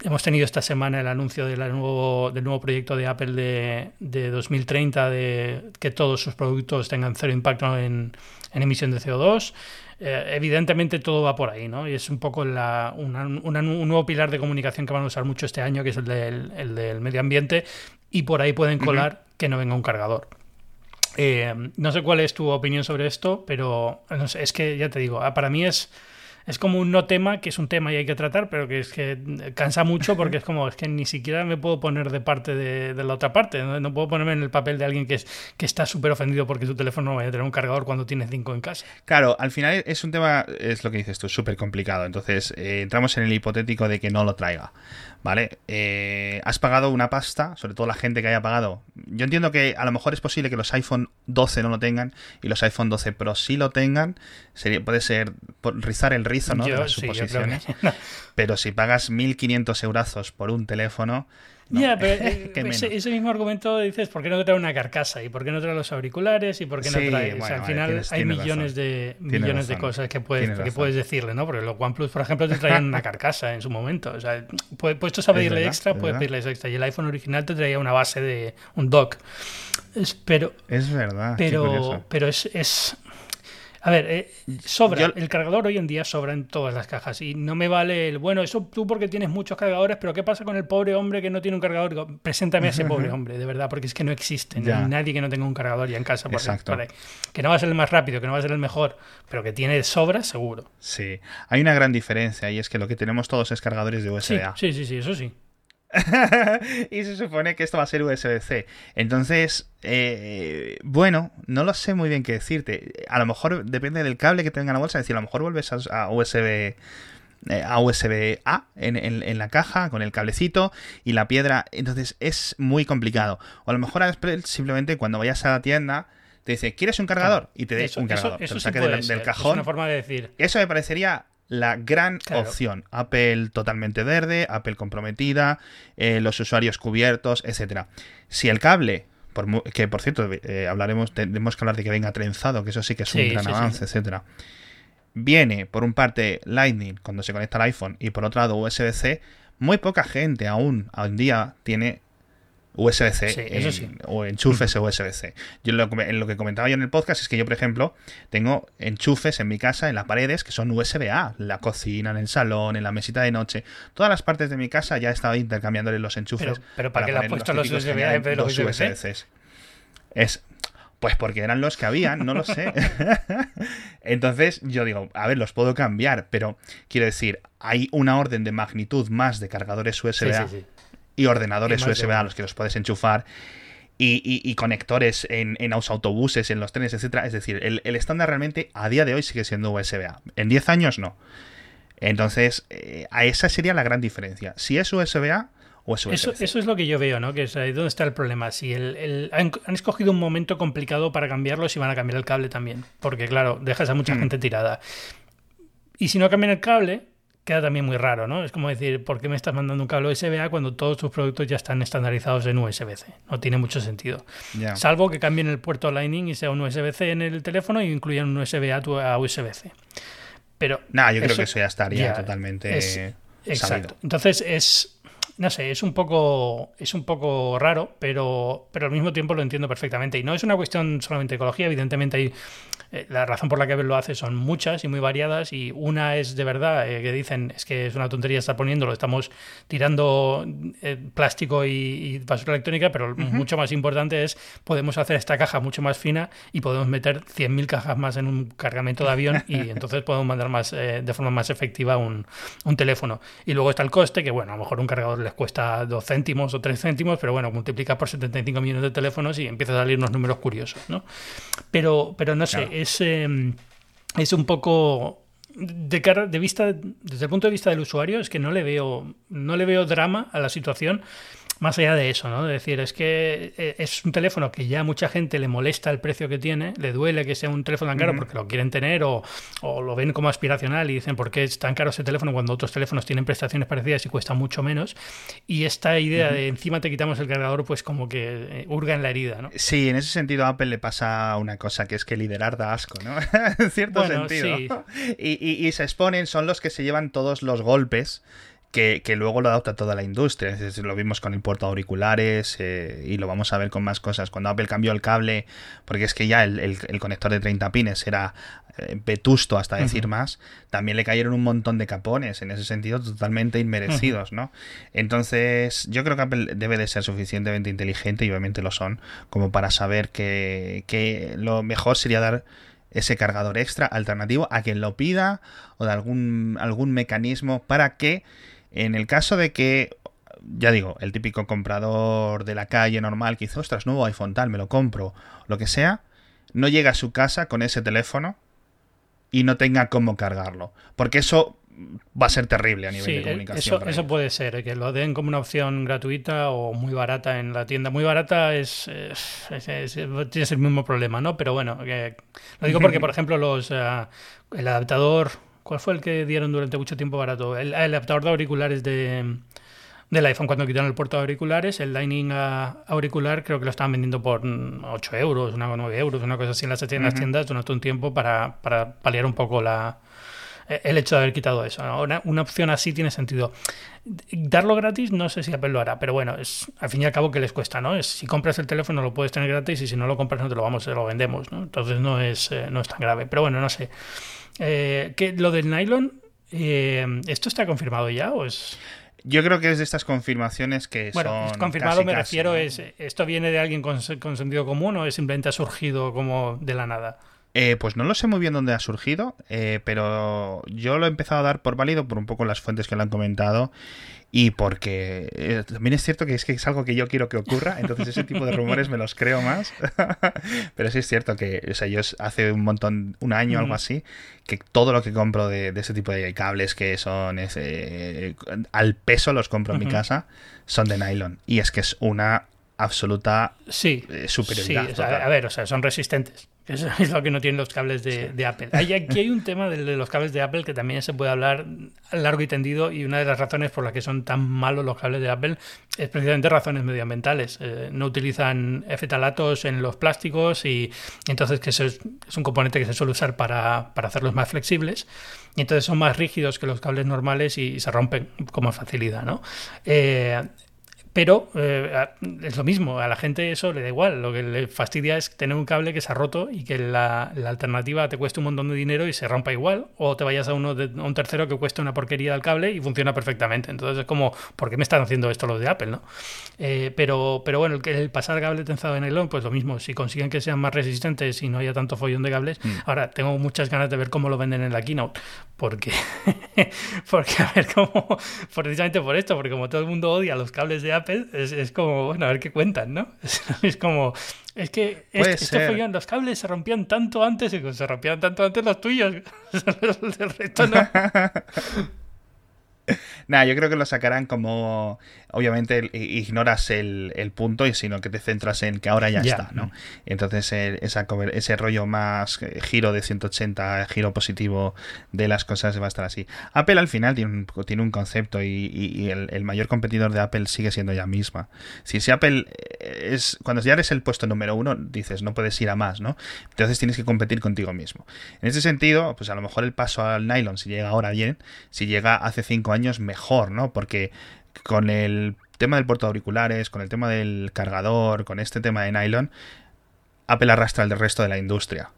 hemos tenido esta semana el anuncio de nuevo, del nuevo proyecto de Apple de, de, 2030, de que todos sus productos tengan cero impacto en, emisión de CO2. Eh, evidentemente todo va por ahí, ¿no? Y es un poco la, un nuevo pilar de comunicación que van a usar mucho este año, que es el del, el del medio ambiente, y por ahí pueden colar que no venga un cargador. Eh, no sé cuál es tu opinión sobre esto, pero es que ya te digo, para mí es es como un no tema, que es un tema y hay que tratar, pero que es que cansa mucho porque es como, es que ni siquiera me puedo poner de parte de, la otra parte, ¿no? puedo ponerme en el papel de alguien que, es, que está súper ofendido porque su teléfono no vaya a tener un cargador cuando tiene cinco en casa. Claro, al final es un tema, es lo que dices tú, súper complicado. Entonces, eh, entramos en el hipotético de que no lo traiga. ¿Vale? Eh, has pagado una pasta, sobre todo la gente que haya pagado. Yo entiendo que a lo mejor es posible que los iPhone 12 no lo tengan y los iPhone 12 Pro sí lo tengan. Sería, puede ser rizar el rizo, ¿no? de las suposiciones. Pero si pagas 1.500 eurazos por un teléfono, ya, pero eh, ese, mismo argumento dices, ¿por qué no trae una carcasa? ¿Y por qué no trae los auriculares? ¿Y por qué no trae...? al final hay millones, de, millones de cosas que puedes, que puedes decirle, ¿no? Porque los OnePlus, por ejemplo, te traían una carcasa en su momento. O sea, puestos a pedirle extra, puedes pedirle extra. Y el iPhone original te traía una base de un dock. pero, es verdad. Pero, pero es, es a ver, eh, sobra. El cargador hoy en día sobra en todas las cajas. Y no me vale el, bueno, eso tú porque tienes muchos cargadores, pero ¿qué pasa con el pobre hombre que no tiene un cargador? preséntame a ese pobre hombre, de verdad, porque es que no existe. No hay nadie que no tenga un cargador ya en casa. Por, Exacto. Que no va a ser el más rápido, que no va a ser el mejor, pero que tiene sobra, seguro. Sí. Hay una gran diferencia y es que lo que tenemos todos es cargadores de USB-A. sí, sí, sí, eso sí. y se supone que esto va a ser USB-C. Entonces, eh, bueno, no lo sé muy bien qué decirte. A lo mejor depende del cable que tenga en la bolsa. Es decir, a lo mejor vuelves a, USB eh, a USB A en, en, la caja con el cablecito y la piedra. Entonces es muy complicado. O a lo mejor simplemente cuando vayas a la tienda te dice, ¿quieres un cargador? Y te des un cargador. Eso, eso del, cajón. Es una forma de decir. Eso me parecería la gran opción. Apple totalmente verde, Apple comprometida, eh, los usuarios cubiertos, etcétera. Si el cable, por, que por cierto, eh, hablaremos, tenemos que hablar de que venga trenzado, que eso sí que es un gran avance, etcétera. Viene por un parte Lightning cuando se conecta al iPhone y por otro lado USB-C, muy poca gente aún hoy en día tiene USB-C o enchufes USB-C. Yo lo, lo que comentaba yo en el podcast es que yo, por ejemplo, tengo enchufes en mi casa, en las paredes, que son USB-A. La cocina, en el salón, en la mesita de noche. Todas las partes de mi casa ya he estado intercambiándole los enchufes. Pero, ¿para, qué le has puesto los USB-A en vez de los USB-C? Es, pues porque eran los que habían, no lo sé. Entonces yo digo, a ver, los puedo cambiar, pero quiero decir, hay una orden de magnitud más de cargadores USB-A y ordenadores USB a los que los puedes enchufar. Y, conectores en, en, los autobuses, en los trenes, etcétera. Es decir, el, estándar realmente a día de hoy sigue siendo USB-A. En 10 años no. Entonces, eh, a esa sería la gran diferencia. Si es USB-A o es USB. Eso, eso, es lo que yo veo, ¿no? Que es ahí donde está el problema. Si el, han, escogido un momento complicado para cambiarlo, si van a cambiar el cable también. Porque, claro, dejas a mucha mm. gente tirada. Y si no cambian el cable, queda también muy raro, ¿no? Es como decir, ¿por qué me estás mandando un cable USB-A cuando todos tus productos ya están estandarizados en USB-C? No tiene mucho sentido. Salvo que cambien el puerto Lightning y sea un USB-C en el teléfono y incluyan un USB-A a USB-C. Pero. No, yo creo que eso ya estaría totalmente. exacto. Entonces es no sé, es un poco, es un poco raro, pero, pero al mismo tiempo lo entiendo perfectamente. Y no es una cuestión solamente de ecología, evidentemente hay eh, la razón por la que Apple lo hace son muchas y muy variadas y una es de verdad eh, que dicen es que es una tontería estar poniéndolo, estamos tirando eh, plástico y, basura electrónica, pero mucho más importante es podemos hacer esta caja mucho más fina y podemos meter 100.000 cajas más en un cargamento de avión y entonces podemos mandar más de forma más efectiva un, un, teléfono. Y luego está el coste, que bueno, a lo mejor un cargador les cuesta 2 céntimos o 3 céntimos, pero bueno, multiplica por 75 millones de teléfonos y empieza a salir unos números curiosos, ¿no? Pero, pero no sé, es, em, es un poco de cara de vista desde el punto de vista del usuario es que no le veo no le veo drama a la situación más allá de eso, ¿no? Es decir, es que eh, es un teléfono que ya mucha gente le molesta el precio que tiene, le duele que sea un teléfono tan caro porque lo quieren tener o, lo ven como aspiracional y dicen, ¿por qué es tan caro ese teléfono cuando otros teléfonos tienen prestaciones parecidas y cuesta mucho menos? Y esta idea de encima te quitamos el cargador, pues como que eh, hurga en la herida, ¿no? Sí, en ese sentido a Apple le pasa una cosa, que es que liderar da asco, ¿no? en cierto sentido. Y, y se exponen, son los que se llevan todos los golpes que, luego lo adopta toda la industria. lo vimos con el puerto auriculares eh, y lo vamos a ver con más cosas. Cuando Apple cambió el cable, porque es que ya el, conector de 30 pines era eh, vetusto hasta decir más, también le cayeron un montón de capones, en ese sentido totalmente inmerecidos, ¿no? Entonces, yo creo que Apple debe de ser suficientemente inteligente, y obviamente lo son, como para saber que, que lo mejor sería dar ese cargador extra alternativo a quien lo pida o de algún, algún mecanismo para que en el caso de que, ya digo, el típico comprador de la calle normal que dice, ostras, nuevo iPhone tal, me lo compro, lo que sea, no llega a su casa con ese teléfono y no tenga cómo cargarlo. Porque eso va a ser terrible a nivel de comunicación. Eso, eso puede ser, eh, que lo den como una opción gratuita o muy barata en la tienda. Muy barata es, tienes el mismo problema, ¿no? Pero bueno, lo digo porque, por ejemplo, los eh, el adaptador ¿Cuál fue el que dieron durante mucho tiempo barato? El, adaptador de auriculares de, del iPhone cuando quitaron el puerto de auriculares, el Lightning auricular creo que lo estaban vendiendo por 8 euros, una 9 euros, una cosa así en las, tiendas durante un tiempo para, para, paliar un poco la, el hecho de haber quitado eso. Una, una, opción así tiene sentido. Darlo gratis no sé si Apple lo hará, pero bueno, es al fin y al cabo que les cuesta, ¿no? Es, si compras el teléfono lo puedes tener gratis y si no lo compras no te lo vamos, lo vendemos, ¿no? Entonces no es, eh, no es tan grave. Pero bueno, no sé. Eh, que lo del nylon, eh, ¿esto está confirmado ya o es...? Yo creo que es de estas confirmaciones que bueno, son. confirmado me refiero, es ¿esto viene de alguien con, sentido común o es simplemente ha surgido como de la nada? Eh, pues no lo sé muy bien dónde ha surgido, pero yo lo he empezado a dar por válido por un poco las fuentes que lo han comentado y porque eh, también es cierto que es que es algo que yo quiero que ocurra, entonces ese tipo de rumores me los creo más. Pero sí es cierto que, o sea, yo hace un montón, un año o algo así, que todo lo que compro de, ese tipo de cables que son ese, al peso los compro en mi casa, son de nylon. Y es que es una absoluta sí, eh, superioridad. Sí, a ver, o sea, son resistentes. Eso es lo que no tienen los cables de, Apple. aquí hay un tema de, los cables de Apple que también se puede hablar largo y tendido y una de las razones por las que son tan malos los cables de Apple es precisamente razones medioambientales. Eh, no utilizan fetalatos en los plásticos y, entonces que eso es, un componente que se suele usar para, hacerlos más flexibles y entonces son más rígidos que los cables normales y, se rompen con más facilidad. ¿no? Eh, pero eh, es lo mismo, a la gente eso le da igual. Lo que le fastidia es tener un cable que se ha roto y que la, alternativa te cueste un montón de dinero y se rompa igual, o te vayas a, uno de, un tercero que cueste una porquería del cable y funciona perfectamente. Entonces es como, ¿por qué me están haciendo esto los de Apple? ¿no? Eh, pero, pero bueno, el, el pasar cable tensado en nylon, pues lo mismo. Si consiguen que sean más resistentes y no haya tanto follón de cables, mm. ahora tengo muchas ganas de ver cómo lo venden en la keynote, porque, porque a ver cómo, precisamente por esto, porque como todo el mundo odia los cables de Apple, es, como, bueno, a ver qué cuentan, ¿no? Es, como, es que este, los cables se rompían tanto antes y se rompían tanto antes los tuyos. El resto no. Nada, yo creo que lo sacarán como. Obviamente ignoras el, punto, y sino que te centras en que ahora ya, está, ¿no? Entonces, esa, ese rollo más eh, giro de 180, giro positivo de las cosas va a estar así. Apple al final tiene un, tiene un concepto y, el, mayor competidor de Apple sigue siendo ella misma. Si, si Apple eh, es. Cuando ya eres el puesto número uno, dices, no puedes ir a más, ¿no? Entonces tienes que competir contigo mismo. En ese sentido, pues a lo mejor el paso al nylon, si llega ahora bien, si llega hace cinco años, mejor, ¿no? Porque con el tema del puerto auriculares, con el tema del cargador, con este tema de nylon, Apple arrastra el resto de la industria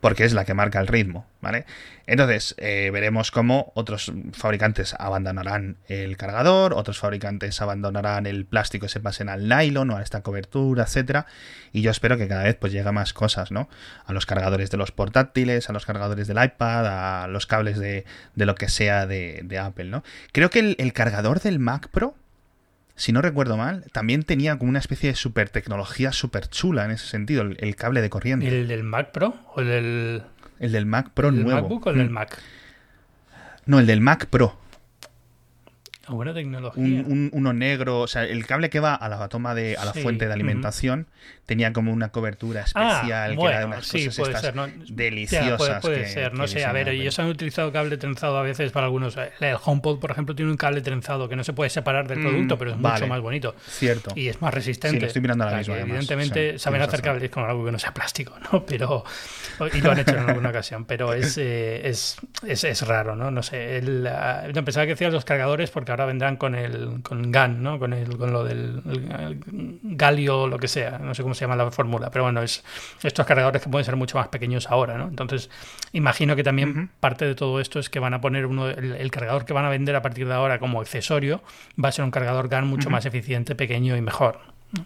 porque es la que marca el ritmo, ¿vale? Entonces, eh, veremos cómo otros fabricantes abandonarán el cargador, otros fabricantes abandonarán el plástico y se pasen al nylon o a esta cobertura, etcétera, y yo espero que cada vez pues llegue más cosas, ¿no? A los cargadores de los portátiles, a los cargadores del iPad, a los cables de, lo que sea de, Apple, ¿no? Creo que el, el cargador del Mac Pro si no recuerdo mal, también tenía como una especie de super tecnología súper chula en ese sentido, el, cable de corriente. ¿El del Mac Pro o el del... El del Mac Pro ¿El nuevo. MacBook o el del mm. Mac? No, el del Mac Pro. Buena tecnología. Un, uno negro, o sea, el cable que va a la toma de, a la fuente de alimentación tenía como una cobertura ah, especial que era de unas sí, puede ser, deliciosas. puede, ser, no sé, a ver, ellos han utilizado cable trenzado a veces para algunos. El HomePod, por ejemplo, tiene un cable trenzado que no se puede separar del mm, producto, pero es mucho más bonito. Cierto. Y es más resistente. Sí, estoy mirando la misma. evidentemente saben hacer cables con algo que no sea plástico, ¿no? Pero y lo han hecho en alguna ocasión, pero es, eh, es, es, es, raro, ¿no? No sé. El, uh, pensaba que decías los cargadores porque ahora vendrán con el con GAN, ¿no? Con, el, con lo del galio, lo que sea, no sé cómo se llama la fórmula, pero bueno, es estos cargadores que pueden ser mucho más pequeños ahora, ¿no? Entonces, imagino que también parte de todo esto es que van a poner uno el, cargador que van a vender a partir de ahora como accesorio va a ser un cargador GAN mucho más eficiente, pequeño y mejor.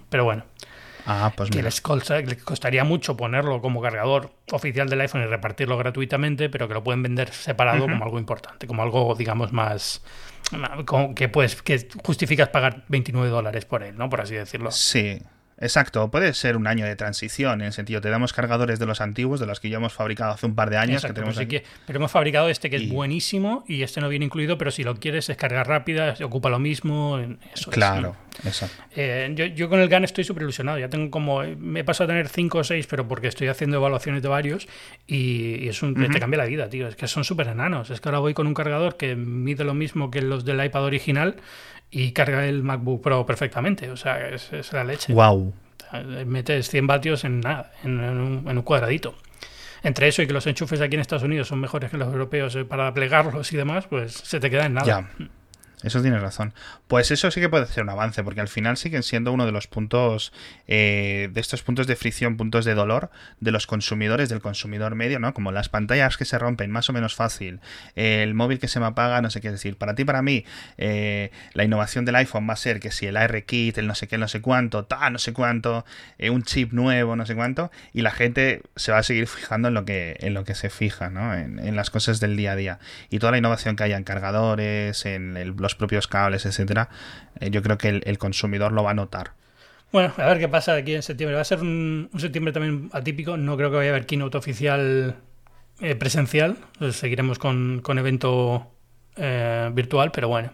Pero bueno. Ah, pues que les, costaría mucho ponerlo como cargador oficial del iPhone y repartirlo gratuitamente, pero que lo pueden vender separado como algo importante, como algo, digamos, más, que puedes que justificas pagar 29 dólares por él, ¿no? Por así decirlo. Sí. Exacto, puede ser un año de transición, en el sentido, te damos cargadores de los antiguos, de los que ya hemos fabricado hace un par de años. que tenemos pero, pero, hemos fabricado este que es buenísimo y este no viene incluido, pero si lo quieres es carga rápida, se ocupa lo mismo. Eso claro, exacto. Eh, yo, con el GAN estoy súper ilusionado, ya tengo como, me he pasado a tener 5 o 6, pero porque estoy haciendo evaluaciones de varios y, es un, te cambia la vida, tío, es que son súper enanos, es que ahora voy con un cargador que mide lo mismo que los del iPad original y carga el MacBook Pro perfectamente. O sea, es, la leche. Wow. Metes 100 vatios en nada, en, un, cuadradito. Entre eso y que los enchufes aquí en Estados Unidos son mejores que los europeos eh, para plegarlos y demás, pues se te queda en nada. Ya. Eso tienes razón. Pues eso sí que puede ser un avance, porque al final siguen siendo uno de los puntos, eh, de estos puntos de fricción, puntos de dolor de los consumidores, del consumidor medio, ¿no? Como las pantallas que se rompen más o menos fácil, el móvil que se me apaga, no sé qué decir. Para ti, para mí, eh, la innovación del iPhone va a ser que si el ARKit, el no sé qué, no sé cuánto, tal, no sé cuánto, eh, un chip nuevo, no sé cuánto, y la gente se va a seguir fijando en lo que, en lo que se fija, ¿no? En, en las cosas del día a día. Y toda la innovación que haya en cargadores, en el, los propios cables, etcétera, eh, yo creo que el, consumidor lo va a notar. Bueno, a ver qué pasa aquí en septiembre. Va a ser un, septiembre también atípico. No creo que vaya a haber keynote oficial eh, presencial. seguiremos con, con evento eh, virtual, pero bueno.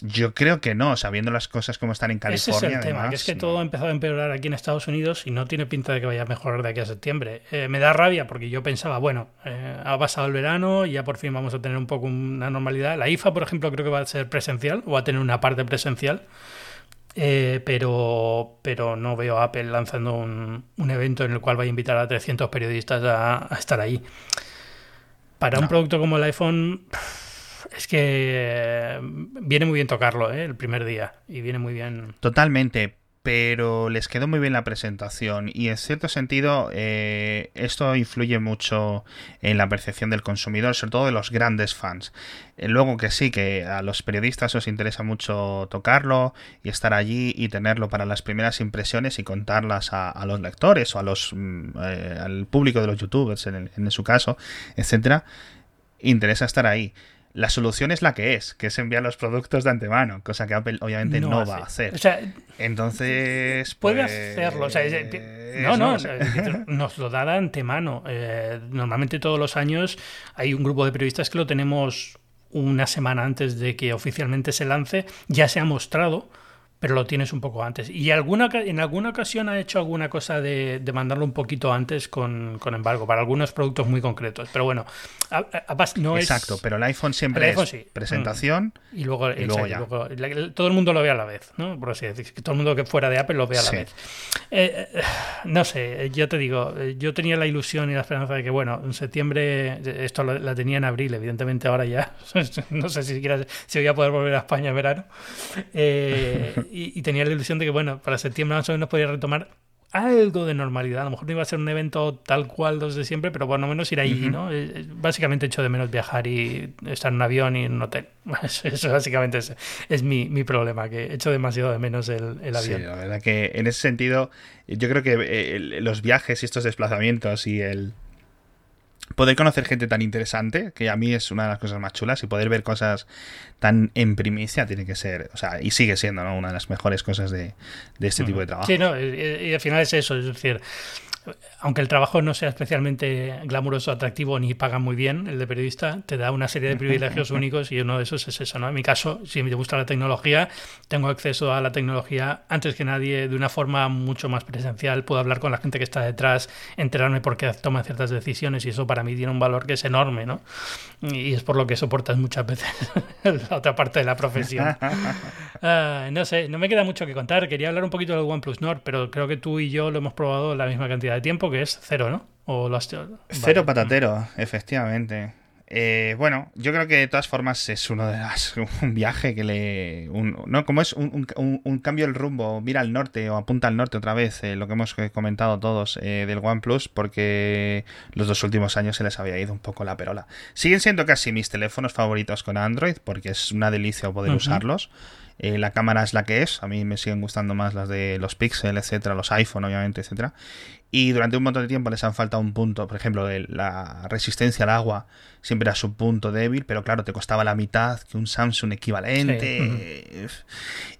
Yo creo que no, sabiendo las cosas como están en California. Ese es el tema, que es que todo ha empezado a empeorar aquí en Estados Unidos y no tiene pinta de que vaya a mejorar de aquí a septiembre. Eh, me da rabia porque yo pensaba, bueno, eh, ha pasado el verano y ya por fin vamos a tener un poco una normalidad. La IFA, por ejemplo, creo que va a ser presencial o va a tener una parte presencial. Eh, pero, pero no veo a Apple lanzando un, evento en el cual vaya a invitar a 300 periodistas a, estar ahí. Para un producto como el iPhone es que eh, viene muy bien tocarlo ¿eh? el primer día y viene muy bien. Totalmente, pero les quedó muy bien la presentación y en cierto sentido eh, esto influye mucho en la percepción del consumidor, sobre todo de los grandes fans. luego que sí, que a los periodistas os interesa mucho tocarlo y estar allí y tenerlo para las primeras impresiones y contarlas a, los lectores o a los mm, al público de los youtubers en, en su caso, etcétera, interesa estar ahí. La solución es la que es, que es enviar los productos de antemano, cosa que Apple obviamente no, va a hacer. Entonces. Puede pues, hacerlo. O sea, no, no, nos lo da de antemano. Eh, normalmente todos los años hay un grupo de periodistas que lo tenemos una semana antes de que oficialmente se lance. Ya se ha mostrado pero lo tienes un poco antes. Y alguna, en alguna ocasión ha hecho alguna cosa de, de mandarlo un poquito antes con, con, embargo, para algunos productos muy concretos. Pero bueno, a, a, no Exacto, pero el iPhone siempre el iPhone, es sí. presentación y luego, y luego, ya. Luego, todo el mundo lo ve a la vez, ¿no? Por así decir, que todo el mundo que fuera de Apple lo ve a la sí. vez. Eh, eh, no sé, yo te digo, yo tenía la ilusión y la esperanza de que, bueno, en septiembre, esto la tenía en abril, evidentemente ahora ya, no sé si siquiera si voy a poder volver a España en verano. Eh, y, y, tenía la ilusión de que, bueno, para septiembre más o menos podría retomar algo de normalidad. A lo mejor no iba a ser un evento tal cual los de siempre, pero por lo menos ir ahí, uh -huh. ¿no? Básicamente echo de menos viajar y estar en un avión y en un hotel. Eso básicamente es, es mi, mi, problema, que echo demasiado de menos el, el avión. Sí, la verdad que en ese sentido, yo creo que eh, los viajes y estos desplazamientos y el poder conocer gente tan interesante, que a mí es una de las cosas más chulas, y poder ver cosas tan en primicia tiene que ser, o sea, y sigue siendo ¿no? una de las mejores cosas de, de este tipo de trabajo. Sí, no, y, y al final es eso, es decir, aunque el trabajo no sea especialmente glamuroso, atractivo ni paga muy bien, el de periodista te da una serie de privilegios únicos y uno de esos es eso, ¿no? En mi caso, si me gusta la tecnología, tengo acceso a la tecnología antes que nadie de una forma mucho más presencial, puedo hablar con la gente que está detrás, enterarme por qué toman ciertas decisiones y eso para mí tiene un valor que es enorme, ¿no? Y es por lo que soportas muchas veces la otra parte de la profesión. Uh, no sé, no me queda mucho que contar, quería hablar un poquito del OnePlus Nord, pero creo que tú y yo lo hemos probado la misma cantidad de tiempo, que es cero, ¿no? O lo has... Cero vale. patatero, efectivamente. Eh, bueno, yo creo que de todas formas es uno de las un viaje que le un, no como es un, un, un, cambio del rumbo, mira al norte o apunta al norte otra vez, eh, lo que hemos comentado todos eh, del OnePlus, porque los dos últimos años se les había ido un poco la perola. Siguen siendo casi mis teléfonos favoritos con Android, porque es una delicia poder uh -huh. usarlos. Eh, la cámara es la que es, a mí me siguen gustando más las de los Pixel, etcétera, los iPhone, obviamente, etcétera. Y durante un montón de tiempo les han faltado un punto, por ejemplo, la resistencia al agua siempre era su punto débil, pero claro, te costaba la mitad que un Samsung equivalente. Sí.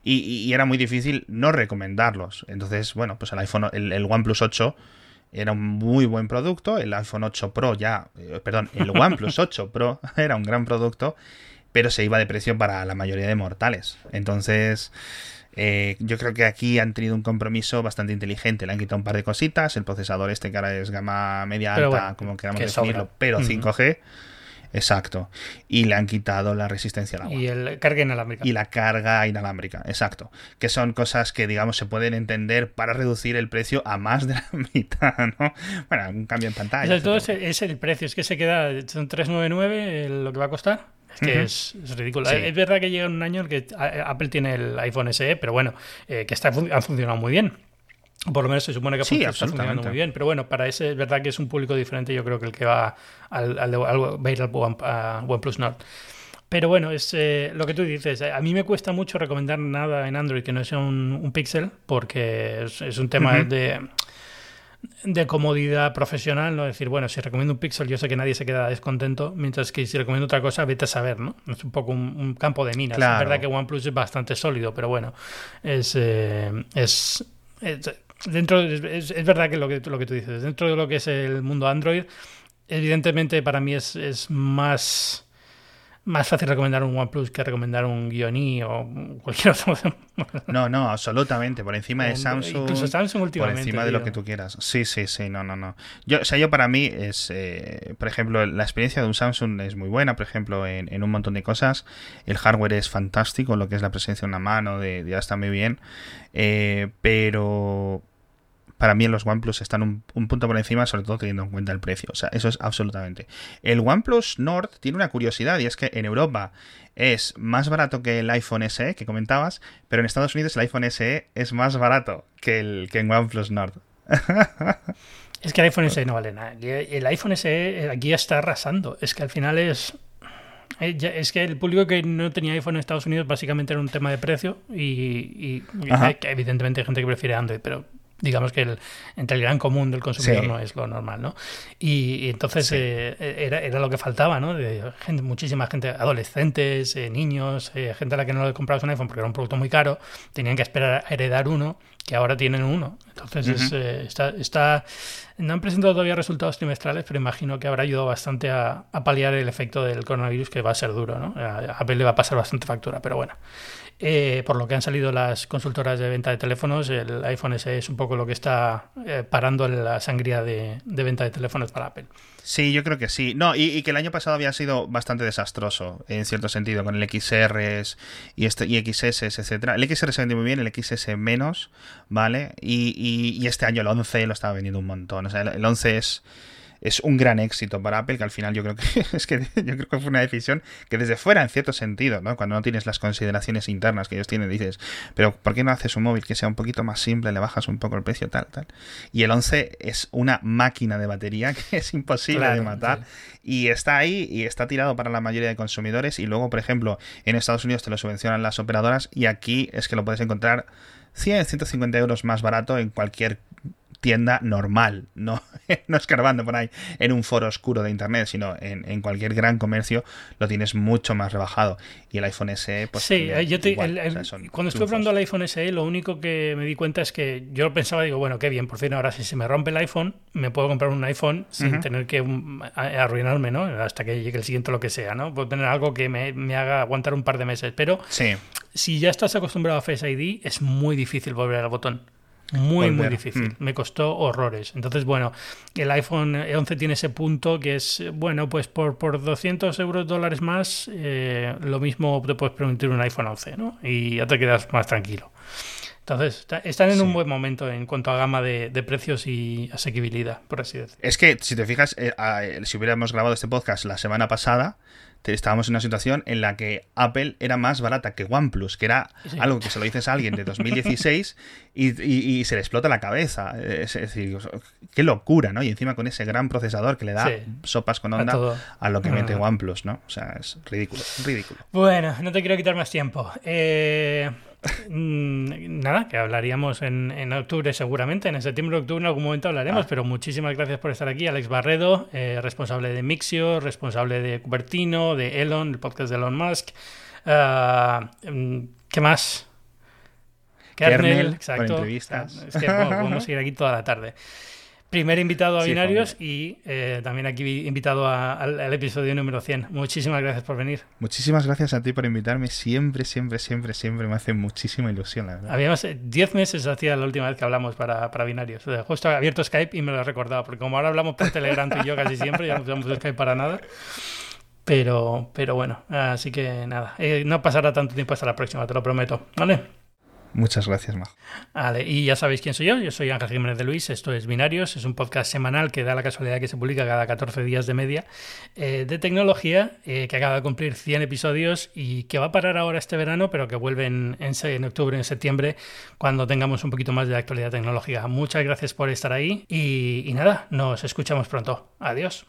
y, y, era muy difícil no recomendarlos. Entonces, bueno, pues el iPhone, el, el OnePlus 8 era un muy buen producto, el iPhone 8 Pro ya, eh, perdón, el OnePlus 8 Pro era un gran producto pero se iba de precio para la mayoría de mortales. Entonces, eh, yo creo que aquí han tenido un compromiso bastante inteligente. Le han quitado un par de cositas, el procesador este que ahora es gama media alta, bueno, como queramos definirlo, sobra. pero 5G. Exacto. Y le han quitado la resistencia al agua. Y el carga inalámbrica. Y la carga inalámbrica, exacto. Que son cosas que, digamos, se pueden entender para reducir el precio a más de la mitad, ¿no? Bueno, un cambio en pantalla. Todo es, es el precio, es que se queda, son 399 lo que va a costar. Es que uh -huh. es, es, ridículo. Sí. Es verdad que llega un año en que Apple tiene el iPhone SE, pero bueno, eh, que está, ha funcionado muy bien. Por lo menos se supone que sí, está funcionando muy bien. Pero bueno, para ese es verdad que es un público diferente, yo creo que el que va al, al, al, al va a ir al One, a OnePlus Nord. Pero bueno, es eh, lo que tú dices. A mí me cuesta mucho recomendar nada en Android que no sea un, un Pixel, porque es, es un tema uh -huh. de de comodidad profesional, ¿no? decir, bueno, si recomiendo un Pixel, yo sé que nadie se queda descontento, mientras que si recomiendo otra cosa, vete a saber, ¿no? Es un poco un, un campo de minas. Claro. Es verdad que OnePlus es bastante sólido, pero bueno, es, eh, es, es dentro es, es, verdad que lo que lo que tú dices, dentro de lo que es el mundo Android, evidentemente para mí es, es más más fácil recomendar un OnePlus que recomendar un Guioni o cualquier otro. no, no, absolutamente. Por encima de Samsung. Incluso Samsung últimamente. Por encima de lo que tú quieras. Sí, sí, sí. No, no, no. Yo, o sea, yo para mí es. Eh, por ejemplo, la experiencia de un Samsung es muy buena. Por ejemplo, en, en, un montón de cosas. El hardware es fantástico. Lo que es la presencia de una mano, de, ya está muy bien. Eh, pero para mí los OnePlus están un, un, punto por encima, sobre todo teniendo en cuenta el precio. O sea, eso es absolutamente. El OnePlus Nord tiene una curiosidad y es que en Europa es más barato que el iPhone SE que comentabas, pero en Estados Unidos el iPhone SE es más barato que el que en OnePlus Nord. es que el iPhone SE no vale nada. El iPhone SE aquí está arrasando. Es que al final es eh, es que el público que no tenía iPhone en Estados Unidos básicamente era un tema de precio y, y, y evidentemente hay gente que prefiere Android, pero digamos que el, entre el gran común del consumidor sí. no es lo normal, ¿no? Y, y entonces sí. eh, era, era, lo que faltaba, ¿no? De gente, muchísima gente, adolescentes, eh, niños, eh, gente a la que no le comprabas un iPhone porque era un producto muy caro, tenían que esperar a heredar uno que ahora tienen uno. Entonces eh, está, está, no han presentado todavía resultados trimestrales, pero imagino que habrá ayudado bastante a, paliar el efecto del coronavirus, que va a ser duro, ¿no? A Apple le va a pasar bastante factura, pero bueno. Eh, por lo que han salido las consultoras de venta de teléfonos, el iPhone SE es un poco lo que está eh, parando la sangría de, venta de teléfonos para Apple. Sí, yo creo que sí. No, y, que el año pasado había sido bastante desastroso, en cierto sentido, con el XR y, este, y XS, etcétera. El XR se vendió muy bien, el XS menos, ¿vale? Y, este año el 11 lo estaba vendiendo un montón. O sea, el 11 es es un gran éxito para Apple, que al final yo creo que es que yo creo que fue una decisión que desde fuera, en cierto sentido, ¿no? Cuando no tienes las consideraciones internas que ellos tienen, dices, pero ¿por qué no haces un móvil que sea un poquito más simple, le bajas un poco el precio, tal, tal? Y el 11 es una máquina de batería que es imposible de matar y está ahí y está tirado para la mayoría de consumidores y luego, por ejemplo, en Estados Unidos te lo subvencionan las operadoras y aquí es que lo puedes encontrar 100, 150 euros más barato en cualquier tienda normal, no, no escarbando por ahí en un foro oscuro de internet, sino en, cualquier gran comercio lo tienes mucho más rebajado. Y el iPhone SE, pues. Sí, yo cuando estuve probando el iPhone SE, lo único que me di cuenta es que yo pensaba, digo, bueno, qué bien, por fin, ahora si se me rompe el iPhone, me puedo comprar un iPhone sin tener que um, arruinarme, ¿no? Hasta que llegue el siguiente, lo que sea, ¿no? Puedo tener algo que me, me haga aguantar un par de meses. Pero sí. si ya estás acostumbrado a Face ID, es muy difícil volver al botón. Muy, muy difícil. Mm. Me costó horrores. Entonces, bueno, el iPhone 11 tiene ese punto que es, bueno, pues por, por 200 euros dólares más, eh, lo mismo te puedes permitir un iPhone 11, ¿no? Y ya te quedas más tranquilo. Entonces, están en un buen momento en cuanto a gama de, precios y asequibilidad, por así decirlo. Es que, si te fijas, eh, si hubiéramos grabado este podcast la semana pasada, estábamos en una situación en la que Apple era más barata que OnePlus, que era algo que se lo dices a alguien de 2016 y, se le explota la cabeza. Es, decir, qué locura, ¿no? Y encima con ese gran procesador que le da sopas con onda a, lo que mete OnePlus, ¿no? O sea, es ridículo, ridículo. Bueno, no te quiero quitar más tiempo. Eh, nada, que hablaríamos en, octubre seguramente, en septiembre octubre en algún momento hablaremos, ah. pero muchísimas gracias por estar aquí, Alex Barredo, eh, responsable de Mixio, responsable de Cupertino, de Elon, el podcast de Elon Musk. Mm, ¿Qué más? Kernel, exacto. entrevistas. Es que podemos seguir aquí toda la tarde. Primer invitado a Binarios y eh, también aquí invitado al, episodio número 100. Muchísimas gracias por venir. Muchísimas gracias a ti por invitarme. Siempre, siempre, siempre, siempre me hace muchísima ilusión, la verdad. Habíamos 10 meses hacía la última vez que hablamos para, para Binarios. justo he abierto Skype y me lo he recordado, porque como ahora hablamos por Telegram y yo casi siempre, ya no usamos Skype para nada. Pero, pero bueno, así que nada, eh, no pasará tanto tiempo hasta la próxima, te lo prometo. ¿Vale? Muchas gracias, Majo. Vale, y ya sabéis quién soy yo. Yo soy Ángel Jiménez de Luis. Esto es Binarios. Es un podcast semanal que da la casualidad que se publica cada 14 días de media eh, de tecnología, eh, que acaba de cumplir 100 episodios y que va a parar ahora este verano, pero que vuelve en, en, octubre, en septiembre, cuando tengamos un poquito más de actualidad tecnológica. Muchas gracias por estar ahí y nada, nos escuchamos pronto. Adiós.